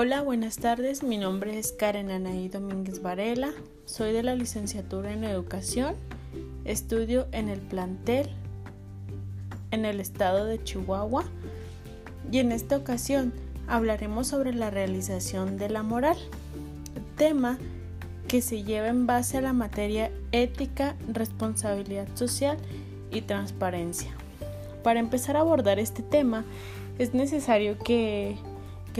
Hola, buenas tardes. Mi nombre es Karen Anaí Domínguez Varela. Soy de la licenciatura en Educación. Estudio en el plantel en el estado de Chihuahua. Y en esta ocasión hablaremos sobre la realización de la moral, tema que se lleva en base a la materia ética, responsabilidad social y transparencia. Para empezar a abordar este tema, es necesario que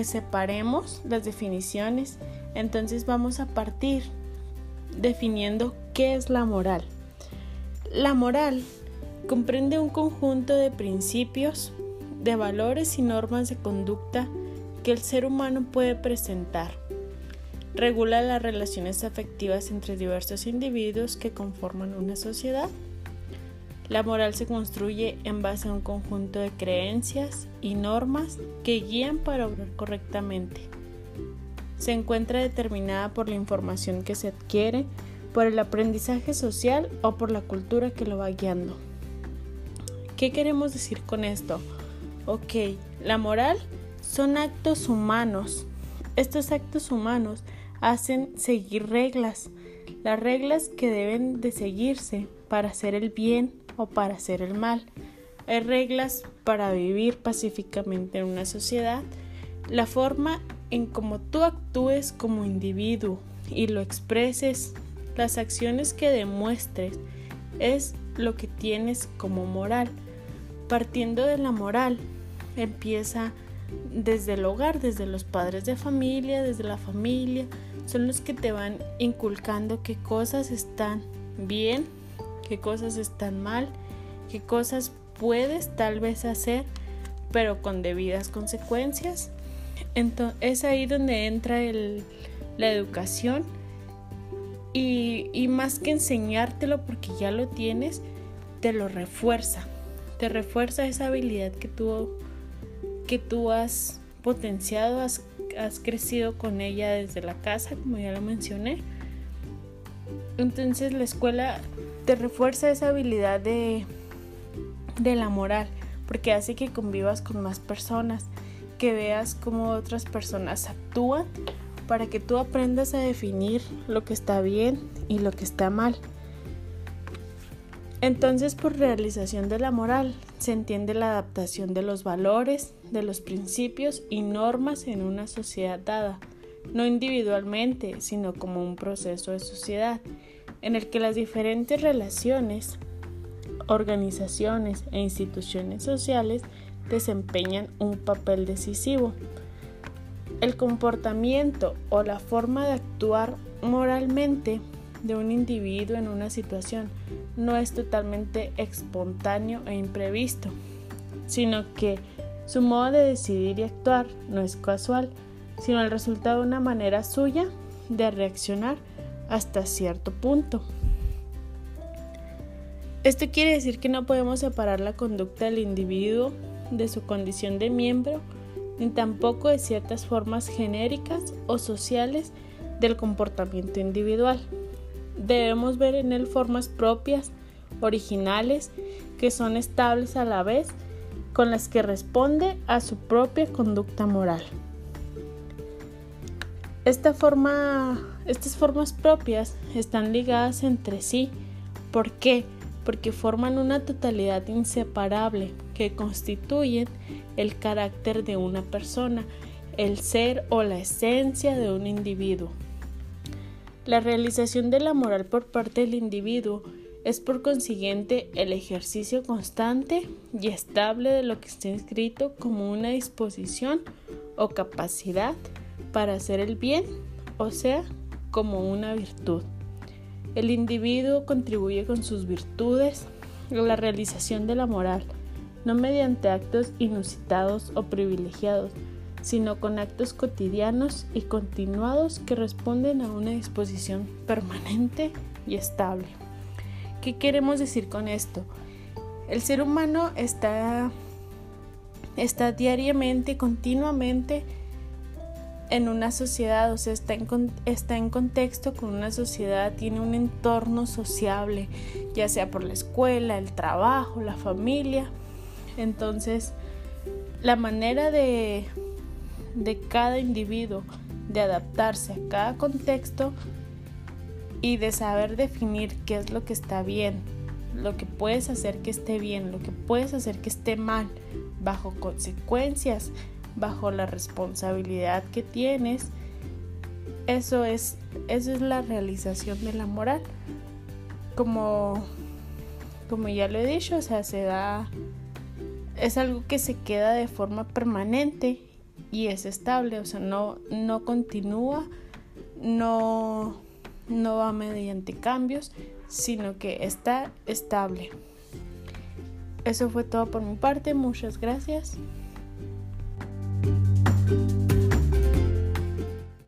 separemos las definiciones, entonces vamos a partir definiendo qué es la moral. La moral comprende un conjunto de principios, de valores y normas de conducta que el ser humano puede presentar. Regula las relaciones afectivas entre diversos individuos que conforman una sociedad la moral se construye en base a un conjunto de creencias y normas que guían para obrar correctamente. Se encuentra determinada por la información que se adquiere, por el aprendizaje social o por la cultura que lo va guiando. ¿Qué queremos decir con esto? Ok, la moral son actos humanos. Estos actos humanos hacen seguir reglas, las reglas que deben de seguirse para hacer el bien o para hacer el mal. Hay reglas para vivir pacíficamente en una sociedad. La forma en cómo tú actúes como individuo y lo expreses, las acciones que demuestres, es lo que tienes como moral. Partiendo de la moral, empieza desde el hogar, desde los padres de familia, desde la familia, son los que te van inculcando qué cosas están bien qué cosas están mal, qué cosas puedes tal vez hacer, pero con debidas consecuencias. Entonces, es ahí donde entra la educación y, más que enseñártelo porque ya lo tienes, te lo refuerza. Te refuerza esa habilidad que tú, que tú has potenciado, has crecido con ella desde la casa, como ya lo mencioné. Entonces la escuela te refuerza esa habilidad de, de la moral, porque hace que convivas con más personas, que veas cómo otras personas actúan para que tú aprendas a definir lo que está bien y lo que está mal. Entonces, por realización de la moral se entiende la adaptación de los valores, de los principios y normas en una sociedad dada, no individualmente, sino como un proceso de sociedad en el que las diferentes relaciones, organizaciones e instituciones sociales desempeñan un papel decisivo. El comportamiento o la forma de actuar moralmente de un individuo en una situación no es totalmente espontáneo e imprevisto, sino que su modo de decidir y actuar no es casual, sino el resultado de una manera suya de reaccionar hasta cierto punto. Esto quiere decir que no podemos separar la conducta del individuo de su condición de miembro, ni tampoco de ciertas formas genéricas o sociales del comportamiento individual. Debemos ver en él formas propias, originales, que son estables a la vez, con las que responde a su propia conducta moral. Estas formas propias están ligadas entre sí. ¿Por qué? Porque forman una totalidad inseparable que constituyen el carácter de una persona, el ser o la esencia de un individuo. La realización de la moral por parte del individuo es por consiguiente el ejercicio constante y estable de lo que está inscrito como una disposición o capacidad para hacer el bien, o sea, como una virtud. El individuo contribuye con sus virtudes a la realización de la moral, no mediante actos inusitados o privilegiados, sino con actos cotidianos y continuados que responden a una disposición permanente y estable. ¿Qué queremos decir con esto? El ser humano está, está diariamente, continuamente en una sociedad, o sea, está en, está en contexto con una sociedad, tiene un entorno sociable, ya sea por la escuela, el trabajo, la familia. Entonces, la manera de, de cada individuo, de adaptarse a cada contexto y de saber definir qué es lo que está bien, lo que puedes hacer que esté bien, lo que puedes hacer que esté mal, bajo consecuencias, bajo la responsabilidad que tienes. Eso es, eso es la realización de la moral. Como, como ya lo he dicho, o sea, se da, es algo que se queda de forma permanente y es estable, o sea, no, no continúa, no, no va mediante cambios, sino que está estable. Eso fue todo por mi parte, muchas gracias.